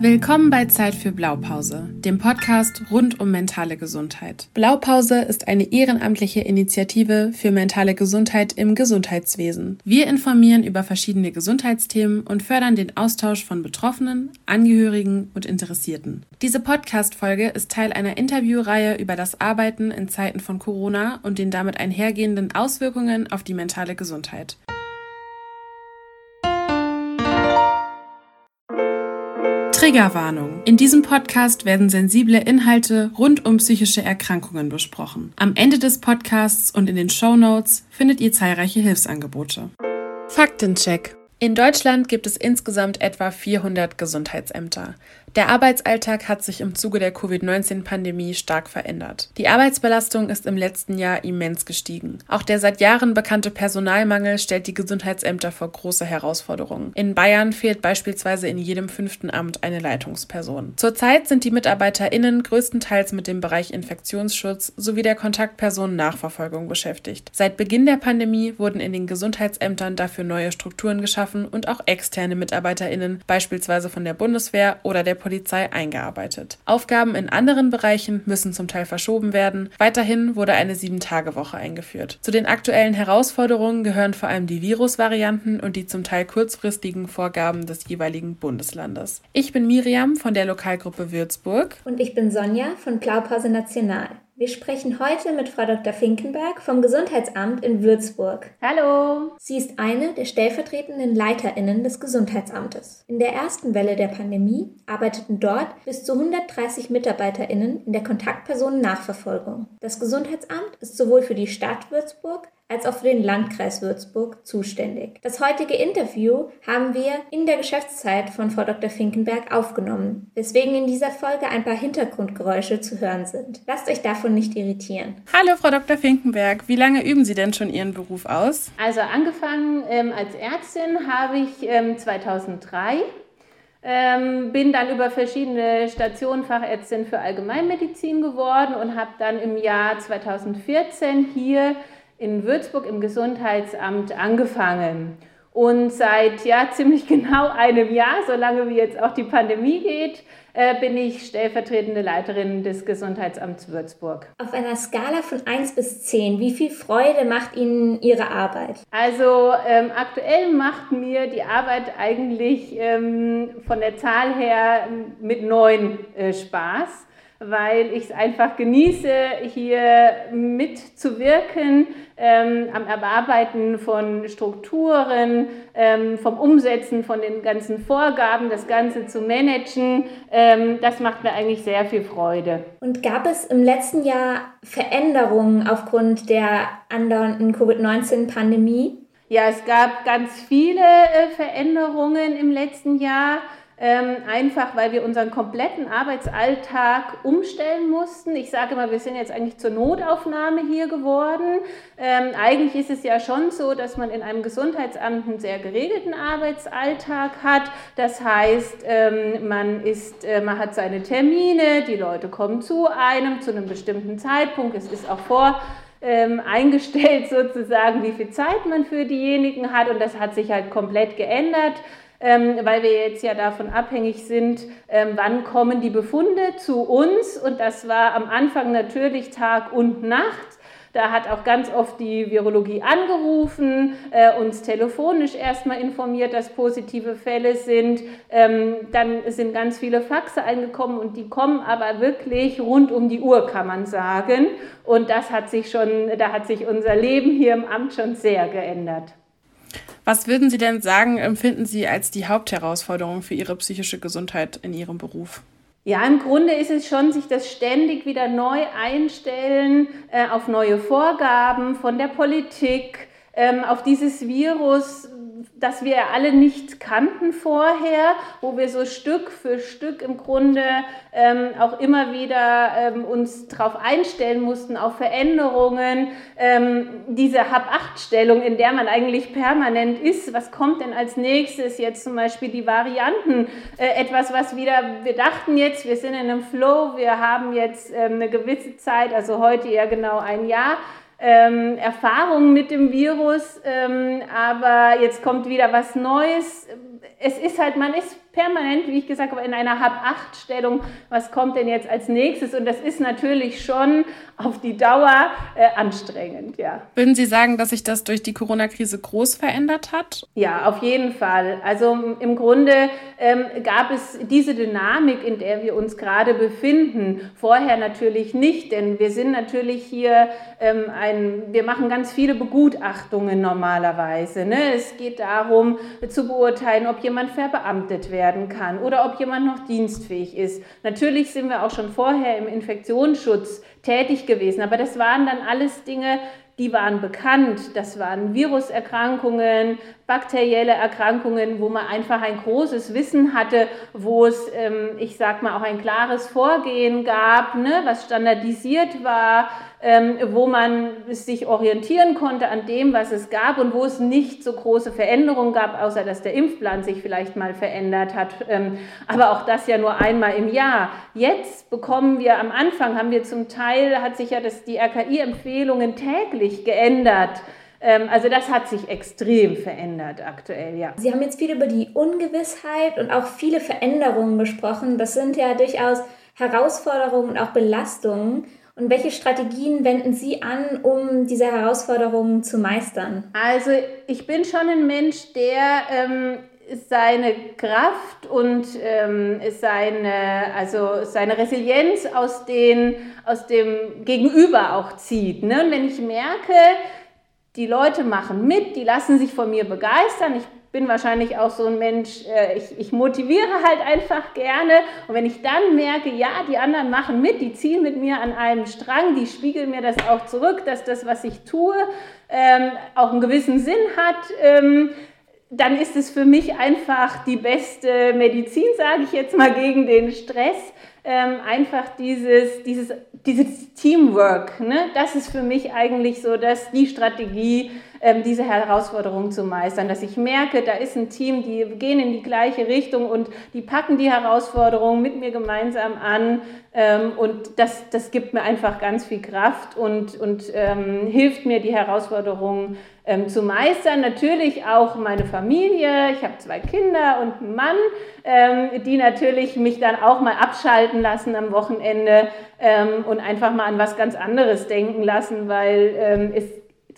Willkommen bei Zeit für Blaupause, dem Podcast rund um mentale Gesundheit. Blaupause ist eine ehrenamtliche Initiative für mentale Gesundheit im Gesundheitswesen. Wir informieren über verschiedene Gesundheitsthemen und fördern den Austausch von Betroffenen, Angehörigen und Interessierten. Diese Podcast-Folge ist Teil einer Interviewreihe über das Arbeiten in Zeiten von Corona und den damit einhergehenden Auswirkungen auf die mentale Gesundheit. Triggerwarnung. In diesem Podcast werden sensible Inhalte rund um psychische Erkrankungen besprochen. Am Ende des Podcasts und in den Show findet ihr zahlreiche Hilfsangebote. Faktencheck. In Deutschland gibt es insgesamt etwa 400 Gesundheitsämter. Der Arbeitsalltag hat sich im Zuge der Covid-19-Pandemie stark verändert. Die Arbeitsbelastung ist im letzten Jahr immens gestiegen. Auch der seit Jahren bekannte Personalmangel stellt die Gesundheitsämter vor große Herausforderungen. In Bayern fehlt beispielsweise in jedem fünften Amt eine Leitungsperson. Zurzeit sind die MitarbeiterInnen größtenteils mit dem Bereich Infektionsschutz sowie der Kontaktpersonen-Nachverfolgung beschäftigt. Seit Beginn der Pandemie wurden in den Gesundheitsämtern dafür neue Strukturen geschaffen und auch externe MitarbeiterInnen, beispielsweise von der Bundeswehr oder der Polizei eingearbeitet. Aufgaben in anderen Bereichen müssen zum Teil verschoben werden. Weiterhin wurde eine Sieben-Tage-Woche eingeführt. Zu den aktuellen Herausforderungen gehören vor allem die Virusvarianten und die zum Teil kurzfristigen Vorgaben des jeweiligen Bundeslandes. Ich bin Miriam von der Lokalgruppe Würzburg. Und ich bin Sonja von Blaupause National. Wir sprechen heute mit Frau Dr. Finkenberg vom Gesundheitsamt in Würzburg. Hallo! Sie ist eine der stellvertretenden LeiterInnen des Gesundheitsamtes. In der ersten Welle der Pandemie arbeiteten dort bis zu 130 MitarbeiterInnen in der Kontaktpersonennachverfolgung. Das Gesundheitsamt ist sowohl für die Stadt Würzburg als auch für den Landkreis Würzburg zuständig. Das heutige Interview haben wir in der Geschäftszeit von Frau Dr. Finkenberg aufgenommen, weswegen in dieser Folge ein paar Hintergrundgeräusche zu hören sind. Lasst euch davon nicht irritieren. Hallo Frau Dr. Finkenberg, wie lange üben Sie denn schon Ihren Beruf aus? Also angefangen ähm, als Ärztin habe ich ähm, 2003 ähm, bin dann über verschiedene Stationen Fachärztin für Allgemeinmedizin geworden und habe dann im Jahr 2014 hier in Würzburg im Gesundheitsamt angefangen. Und seit ja, ziemlich genau einem Jahr, solange wie jetzt auch die Pandemie geht, äh, bin ich stellvertretende Leiterin des Gesundheitsamts Würzburg. Auf einer Skala von 1 bis 10, wie viel Freude macht Ihnen Ihre Arbeit? Also ähm, aktuell macht mir die Arbeit eigentlich ähm, von der Zahl her mit 9 äh, Spaß weil ich es einfach genieße, hier mitzuwirken ähm, am Erarbeiten von Strukturen, ähm, vom Umsetzen von den ganzen Vorgaben, das Ganze zu managen. Ähm, das macht mir eigentlich sehr viel Freude. Und gab es im letzten Jahr Veränderungen aufgrund der andauernden Covid-19-Pandemie? Ja, es gab ganz viele äh, Veränderungen im letzten Jahr. Ähm, einfach weil wir unseren kompletten Arbeitsalltag umstellen mussten. Ich sage mal, wir sind jetzt eigentlich zur Notaufnahme hier geworden. Ähm, eigentlich ist es ja schon so, dass man in einem Gesundheitsamt einen sehr geregelten Arbeitsalltag hat. Das heißt, ähm, man, ist, äh, man hat seine Termine, die Leute kommen zu einem zu einem bestimmten Zeitpunkt. Es ist auch vor ähm, eingestellt sozusagen, wie viel Zeit man für diejenigen hat und das hat sich halt komplett geändert ähm, weil wir jetzt ja davon abhängig sind, ähm, wann kommen die Befunde zu uns. Und das war am Anfang natürlich Tag und Nacht. Da hat auch ganz oft die Virologie angerufen, äh, uns telefonisch erstmal informiert, dass positive Fälle sind. Ähm, dann sind ganz viele Faxe eingekommen und die kommen aber wirklich rund um die Uhr, kann man sagen. Und das hat sich schon, da hat sich unser Leben hier im Amt schon sehr geändert. Was würden Sie denn sagen, empfinden Sie als die Hauptherausforderung für Ihre psychische Gesundheit in Ihrem Beruf? Ja, im Grunde ist es schon, sich das ständig wieder neu einstellen äh, auf neue Vorgaben von der Politik, ähm, auf dieses Virus, das wir alle nicht kannten vorher, wo wir so Stück für Stück im Grunde ähm, auch immer wieder ähm, uns darauf einstellen mussten, auf Veränderungen, ähm, diese Hab-Acht-Stellung, in der man eigentlich permanent ist. Was kommt denn als nächstes? Jetzt zum Beispiel die Varianten. Äh, etwas, was wieder, wir dachten jetzt, wir sind in einem Flow, wir haben jetzt ähm, eine gewisse Zeit, also heute eher genau ein Jahr, ähm, Erfahrungen mit dem Virus, ähm, aber jetzt kommt wieder was Neues. Es ist halt, man ist permanent, wie ich gesagt habe, in einer Hab-Acht-Stellung, was kommt denn jetzt als nächstes? Und das ist natürlich schon auf die Dauer äh, anstrengend, ja. Würden Sie sagen, dass sich das durch die Corona-Krise groß verändert hat? Ja, auf jeden Fall. Also im Grunde ähm, gab es diese Dynamik, in der wir uns gerade befinden, vorher natürlich nicht, denn wir sind natürlich hier ähm, ein, wir machen ganz viele Begutachtungen normalerweise. Ne? Es geht darum zu beurteilen, ob jemand verbeamtet werden kann oder ob jemand noch dienstfähig ist. Natürlich sind wir auch schon vorher im Infektionsschutz tätig gewesen. Aber das waren dann alles Dinge, die waren bekannt. Das waren Viruserkrankungen, bakterielle Erkrankungen, wo man einfach ein großes Wissen hatte, wo es, ähm, ich sag mal, auch ein klares Vorgehen gab, ne, was standardisiert war, ähm, wo man sich orientieren konnte an dem, was es gab und wo es nicht so große Veränderungen gab, außer dass der Impfplan sich vielleicht mal verändert hat. Ähm, aber auch das ja nur einmal im Jahr. Jetzt bekommen wir am Anfang, haben wir zum Teil, hat sich ja das, die RKI-Empfehlungen täglich geändert. Ähm, also das hat sich extrem verändert aktuell, ja. Sie haben jetzt viel über die Ungewissheit und auch viele Veränderungen gesprochen. Das sind ja durchaus Herausforderungen und auch Belastungen. Und welche Strategien wenden Sie an, um diese Herausforderungen zu meistern? Also ich bin schon ein Mensch, der ähm, seine Kraft und ähm, seine, also seine Resilienz aus, den, aus dem Gegenüber auch zieht. Ne? Und wenn ich merke, die Leute machen mit, die lassen sich von mir begeistern. Ich bin wahrscheinlich auch so ein Mensch, äh, ich, ich, motiviere halt einfach gerne. Und wenn ich dann merke, ja, die anderen machen mit, die ziehen mit mir an einem Strang, die spiegeln mir das auch zurück, dass das, was ich tue, ähm, auch einen gewissen Sinn hat, ähm, dann ist es für mich einfach die beste Medizin, sage ich jetzt mal, gegen den Stress. Ähm, einfach dieses, dieses, dieses Teamwork, ne? das ist für mich eigentlich so, dass die Strategie, diese Herausforderung zu meistern, dass ich merke, da ist ein Team, die gehen in die gleiche Richtung und die packen die Herausforderung mit mir gemeinsam an ähm, und das, das gibt mir einfach ganz viel Kraft und, und ähm, hilft mir, die Herausforderungen ähm, zu meistern. Natürlich auch meine Familie, ich habe zwei Kinder und einen Mann, ähm, die natürlich mich dann auch mal abschalten lassen am Wochenende ähm, und einfach mal an was ganz anderes denken lassen, weil es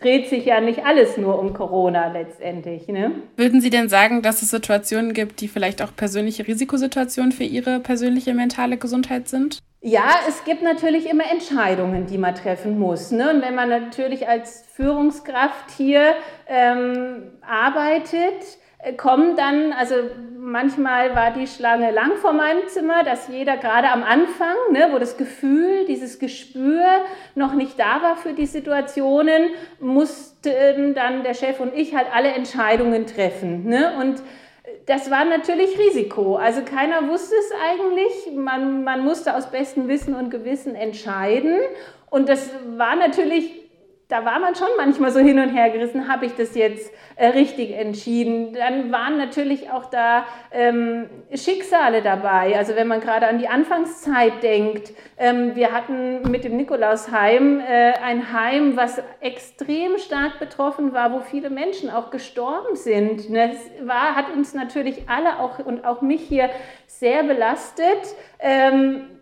dreht sich ja nicht alles nur um Corona letztendlich. Ne? Würden Sie denn sagen, dass es Situationen gibt, die vielleicht auch persönliche Risikosituationen für Ihre persönliche mentale Gesundheit sind? Ja, es gibt natürlich immer Entscheidungen, die man treffen muss. Ne? Und wenn man natürlich als Führungskraft hier ähm, arbeitet, äh, kommen dann, also manchmal war die Schlange lang vor meinem Zimmer, dass jeder gerade am Anfang, ne, wo das Gefühl, dieses Gespür noch nicht da war für die Situationen, mussten dann der Chef und ich halt alle Entscheidungen treffen. Ne? Und das war natürlich Risiko. Also keiner wusste es eigentlich. Man, man musste aus bestem Wissen und Gewissen entscheiden. Und das war natürlich da war man schon manchmal so hin und her gerissen, habe ich das jetzt äh, richtig entschieden. Dann waren natürlich auch da ähm, Schicksale dabei. Also wenn man gerade an die Anfangszeit denkt, ähm, wir hatten mit dem Nikolausheim äh, ein Heim, was extrem stark betroffen war, wo viele Menschen auch gestorben sind. Das war, hat uns natürlich alle auch und auch mich hier sehr belastet. Ähm,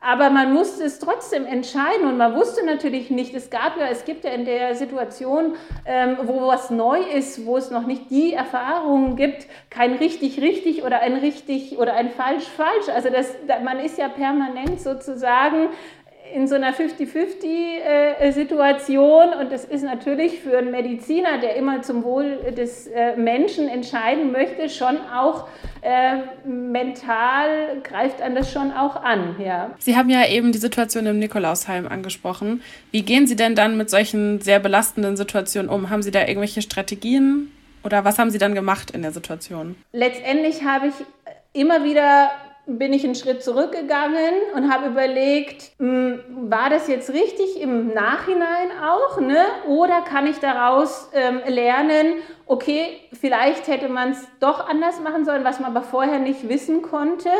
aber man musste es trotzdem entscheiden und man wusste natürlich nicht, es gab ja, es gibt ja in der Situation, ähm, wo was neu ist, wo es noch nicht die Erfahrungen gibt, kein richtig richtig oder ein richtig oder ein falsch falsch. Also das, man ist ja permanent sozusagen in so einer 50-50-Situation und das ist natürlich für einen Mediziner, der immer zum Wohl des äh, Menschen entscheiden möchte, schon auch äh, mental greift an das schon auch an. Ja. Sie haben ja eben die Situation im Nikolausheim angesprochen. Wie gehen Sie denn dann mit solchen sehr belastenden Situationen um? Haben Sie da irgendwelche Strategien oder was haben Sie dann gemacht in der Situation? Letztendlich habe ich immer wieder bin ich einen Schritt zurückgegangen und habe überlegt, hm, war das jetzt richtig im Nachhinein auch, ne? oder kann ich daraus ähm, lernen, okay, vielleicht hätte man es doch anders machen sollen, was man aber vorher nicht wissen konnte.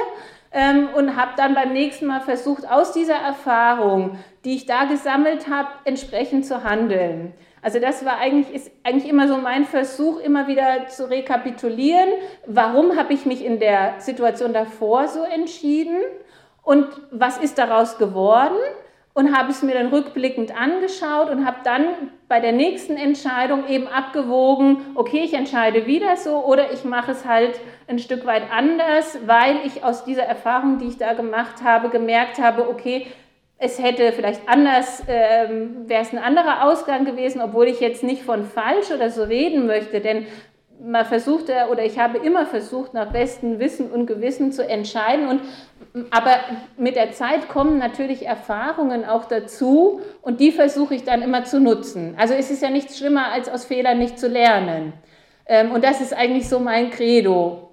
Ähm, und habe dann beim nächsten Mal versucht, aus dieser Erfahrung, die ich da gesammelt habe, entsprechend zu handeln. Also das war eigentlich, ist eigentlich immer so mein Versuch, immer wieder zu rekapitulieren, warum habe ich mich in der Situation davor so entschieden und was ist daraus geworden? Und habe es mir dann rückblickend angeschaut und habe dann bei der nächsten Entscheidung eben abgewogen, okay, ich entscheide wieder so oder ich mache es halt ein Stück weit anders, weil ich aus dieser Erfahrung, die ich da gemacht habe, gemerkt habe, okay, es hätte vielleicht anders, ähm, wäre es ein anderer Ausgang gewesen, obwohl ich jetzt nicht von falsch oder so reden möchte, denn man versucht oder ich habe immer versucht, nach bestem Wissen und Gewissen zu entscheiden. Und, aber mit der Zeit kommen natürlich Erfahrungen auch dazu und die versuche ich dann immer zu nutzen. Also es ist ja nichts schlimmer, als aus Fehlern nicht zu lernen. Ähm, und das ist eigentlich so mein Credo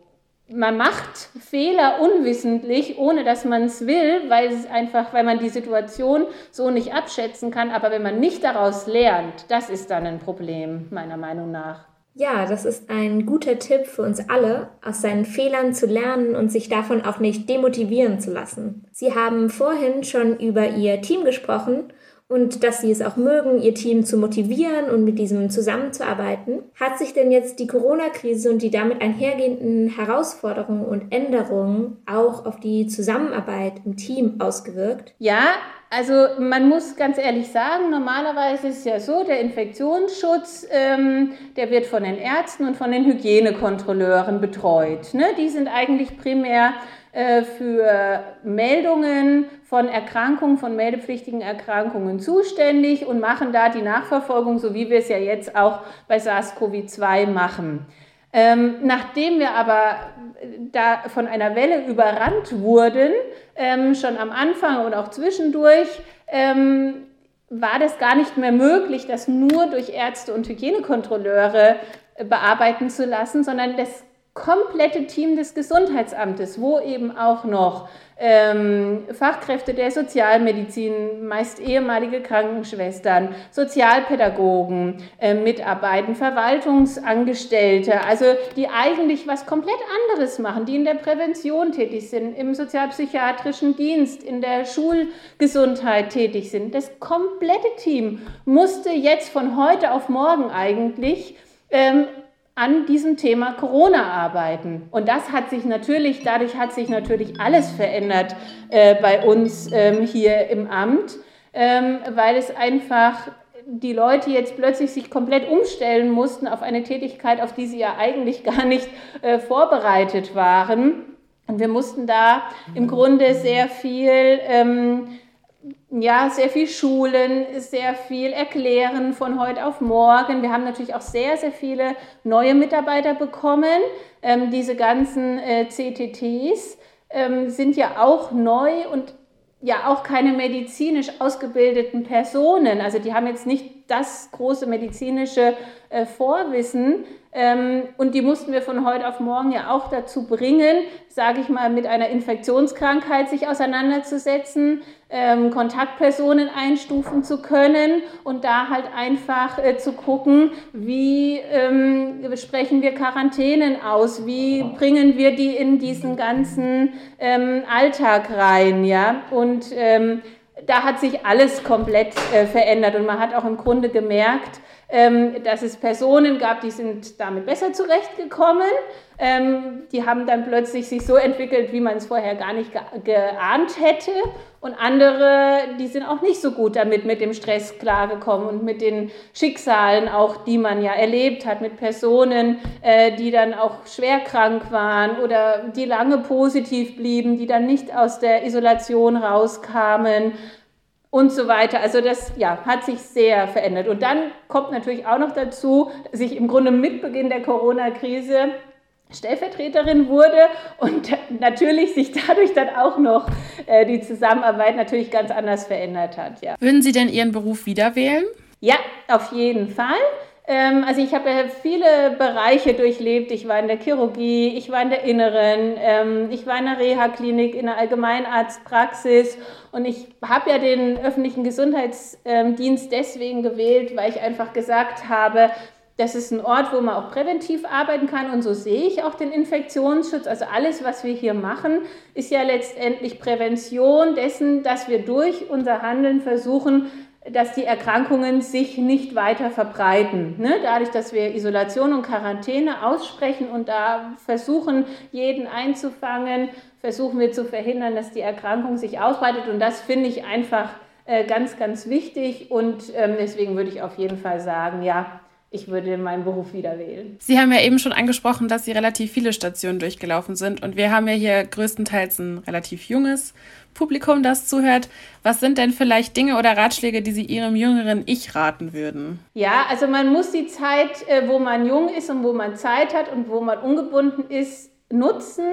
man macht Fehler unwissentlich, ohne dass man es will, weil es einfach, weil man die Situation so nicht abschätzen kann. Aber wenn man nicht daraus lernt, das ist dann ein Problem, meiner Meinung nach. Ja, das ist ein guter Tipp für uns alle, aus seinen Fehlern zu lernen und sich davon auch nicht demotivieren zu lassen. Sie haben vorhin schon über Ihr Team gesprochen und dass sie es auch mögen, ihr Team zu motivieren und mit diesem zusammenzuarbeiten. Hat sich denn jetzt die Corona-Krise und die damit einhergehenden Herausforderungen und Änderungen auch auf die Zusammenarbeit im Team ausgewirkt? Ja, also man muss ganz ehrlich sagen, normalerweise ist es ja so, der Infektionsschutz, ähm, der wird von den Ärzten und von den Hygienekontrolleuren betreut. Ne? Die sind eigentlich primär für Meldungen von Erkrankungen, von meldepflichtigen Erkrankungen zuständig und machen da die Nachverfolgung, so wie wir es ja jetzt auch bei SARS-CoV-2 machen. Ähm, nachdem wir aber da von einer Welle überrannt wurden, ähm, schon am Anfang und auch zwischendurch, ähm, war das gar nicht mehr möglich, das nur durch Ärzte und Hygienekontrolleure äh, bearbeiten zu lassen, sondern das komplette Team des Gesundheitsamtes, wo eben auch noch ähm, Fachkräfte der Sozialmedizin, meist ehemalige Krankenschwestern, Sozialpädagogen äh, mitarbeiten, Verwaltungsangestellte, also die eigentlich was komplett anderes machen, die in der Prävention tätig sind, im sozialpsychiatrischen Dienst, in der Schulgesundheit tätig sind. Das komplette Team musste jetzt von heute auf morgen eigentlich ähm, an diesem Thema Corona arbeiten. Und das hat sich natürlich, dadurch hat sich natürlich alles verändert äh, bei uns ähm, hier im Amt, ähm, weil es einfach die Leute jetzt plötzlich sich komplett umstellen mussten auf eine Tätigkeit, auf die sie ja eigentlich gar nicht äh, vorbereitet waren. Und wir mussten da im Grunde sehr viel ähm, ja, sehr viel Schulen, sehr viel erklären von heute auf morgen. Wir haben natürlich auch sehr, sehr viele neue Mitarbeiter bekommen. Ähm, diese ganzen äh, CTTs ähm, sind ja auch neu und ja auch keine medizinisch ausgebildeten Personen. Also die haben jetzt nicht das große medizinische äh, Vorwissen. Ähm, und die mussten wir von heute auf morgen ja auch dazu bringen, sage ich mal, mit einer Infektionskrankheit sich auseinanderzusetzen, ähm, Kontaktpersonen einstufen zu können und da halt einfach äh, zu gucken, wie ähm, sprechen wir Quarantänen aus, wie bringen wir die in diesen ganzen ähm, Alltag rein, ja, und ähm, da hat sich alles komplett äh, verändert und man hat auch im Grunde gemerkt, ähm, dass es Personen gab, die sind damit besser zurechtgekommen. Ähm, die haben dann plötzlich sich so entwickelt, wie man es vorher gar nicht ge geahnt hätte. Und andere, die sind auch nicht so gut damit mit dem Stress klargekommen und mit den Schicksalen auch, die man ja erlebt hat, mit Personen, äh, die dann auch schwer krank waren oder die lange positiv blieben, die dann nicht aus der Isolation rauskamen und so weiter. Also das ja, hat sich sehr verändert. Und dann kommt natürlich auch noch dazu, dass ich im Grunde mit Beginn der Corona-Krise Stellvertreterin wurde und natürlich sich dadurch dann auch noch äh, die Zusammenarbeit natürlich ganz anders verändert hat. Ja. Würden Sie denn Ihren Beruf wieder wählen? Ja, auf jeden Fall. Ähm, also ich habe viele Bereiche durchlebt. Ich war in der Chirurgie, ich war in der Inneren, ähm, ich war in der Reha-Klinik, in der Allgemeinarztpraxis und ich habe ja den öffentlichen Gesundheitsdienst deswegen gewählt, weil ich einfach gesagt habe, das ist ein Ort, wo man auch präventiv arbeiten kann und so sehe ich auch den Infektionsschutz. Also alles, was wir hier machen, ist ja letztendlich Prävention dessen, dass wir durch unser Handeln versuchen, dass die Erkrankungen sich nicht weiter verbreiten. Ne? Dadurch, dass wir Isolation und Quarantäne aussprechen und da versuchen, jeden einzufangen, versuchen wir zu verhindern, dass die Erkrankung sich ausbreitet. Und das finde ich einfach äh, ganz, ganz wichtig. Und ähm, deswegen würde ich auf jeden Fall sagen, ja, ich würde meinen Beruf wieder wählen. Sie haben ja eben schon angesprochen, dass Sie relativ viele Stationen durchgelaufen sind. Und wir haben ja hier größtenteils ein relativ junges Publikum, das zuhört. Was sind denn vielleicht Dinge oder Ratschläge, die Sie Ihrem jüngeren Ich raten würden? Ja, also man muss die Zeit, äh, wo man jung ist und wo man Zeit hat und wo man ungebunden ist, nutzen,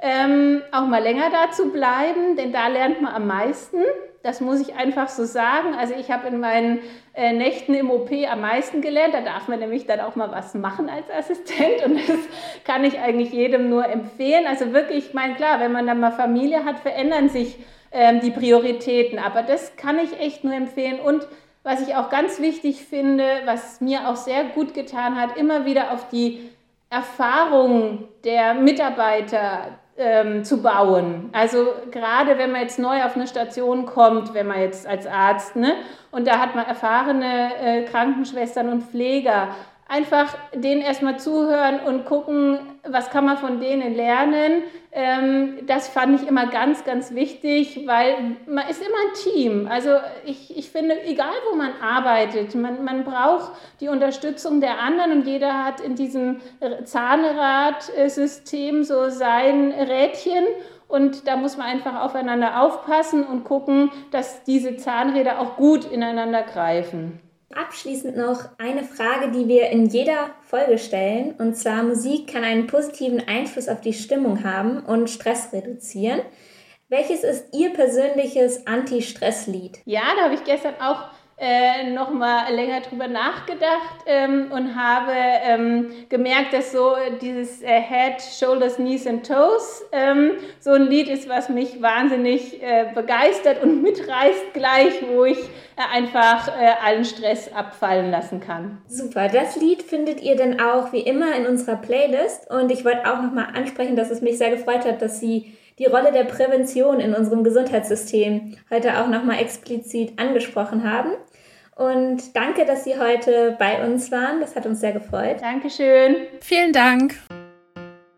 ähm, auch mal länger da zu bleiben, denn da lernt man am meisten. Das muss ich einfach so sagen. Also ich habe in meinen äh, Nächten im OP am meisten gelernt. Da darf man nämlich dann auch mal was machen als Assistent und das kann ich eigentlich jedem nur empfehlen. Also wirklich, ich meine, klar, wenn man dann mal Familie hat, verändern sich ähm, die Prioritäten. Aber das kann ich echt nur empfehlen. Und was ich auch ganz wichtig finde, was mir auch sehr gut getan hat, immer wieder auf die Erfahrung der Mitarbeiter ähm, zu bauen. Also gerade wenn man jetzt neu auf eine Station kommt, wenn man jetzt als Arzt, ne, und da hat man erfahrene äh, Krankenschwestern und Pfleger, einfach denen erstmal zuhören und gucken, was kann man von denen lernen. Ähm, das fand ich immer ganz, ganz wichtig, weil man ist immer ein Team. Also ich, ich finde, egal wo man arbeitet, man, man braucht die Unterstützung der anderen und jeder hat in diesem Zahnradsystem so sein Rädchen. Und da muss man einfach aufeinander aufpassen und gucken, dass diese Zahnräder auch gut ineinander greifen. Abschließend noch eine Frage, die wir in jeder Folge stellen. Und zwar, Musik kann einen positiven Einfluss auf die Stimmung haben und Stress reduzieren. Welches ist Ihr persönliches Anti-Stress-Lied? Ja, da habe ich gestern auch äh, noch mal länger drüber nachgedacht ähm, und habe ähm, gemerkt, dass so dieses äh, Head, Shoulders, Knees and Toes ähm, so ein Lied ist, was mich wahnsinnig äh, begeistert und mitreißt gleich, wo ich äh, einfach äh, allen Stress abfallen lassen kann. Super, das Lied findet ihr dann auch wie immer in unserer Playlist und ich wollte auch noch mal ansprechen, dass es mich sehr gefreut hat, dass Sie die Rolle der Prävention in unserem Gesundheitssystem heute auch nochmal explizit angesprochen haben. Und danke, dass Sie heute bei uns waren. Das hat uns sehr gefreut. Dankeschön. Vielen Dank.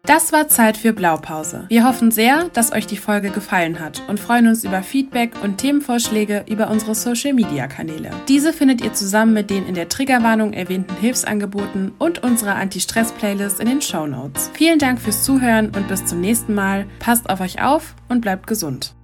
Das war Zeit für Blaupause. Wir hoffen sehr, dass euch die Folge gefallen hat und freuen uns über Feedback und Themenvorschläge über unsere Social Media Kanäle. Diese findet ihr zusammen mit den in der Triggerwarnung erwähnten Hilfsangeboten und unserer Anti-Stress-Playlist in den Show Notes. Vielen Dank fürs Zuhören und bis zum nächsten Mal. Passt auf euch auf und bleibt gesund.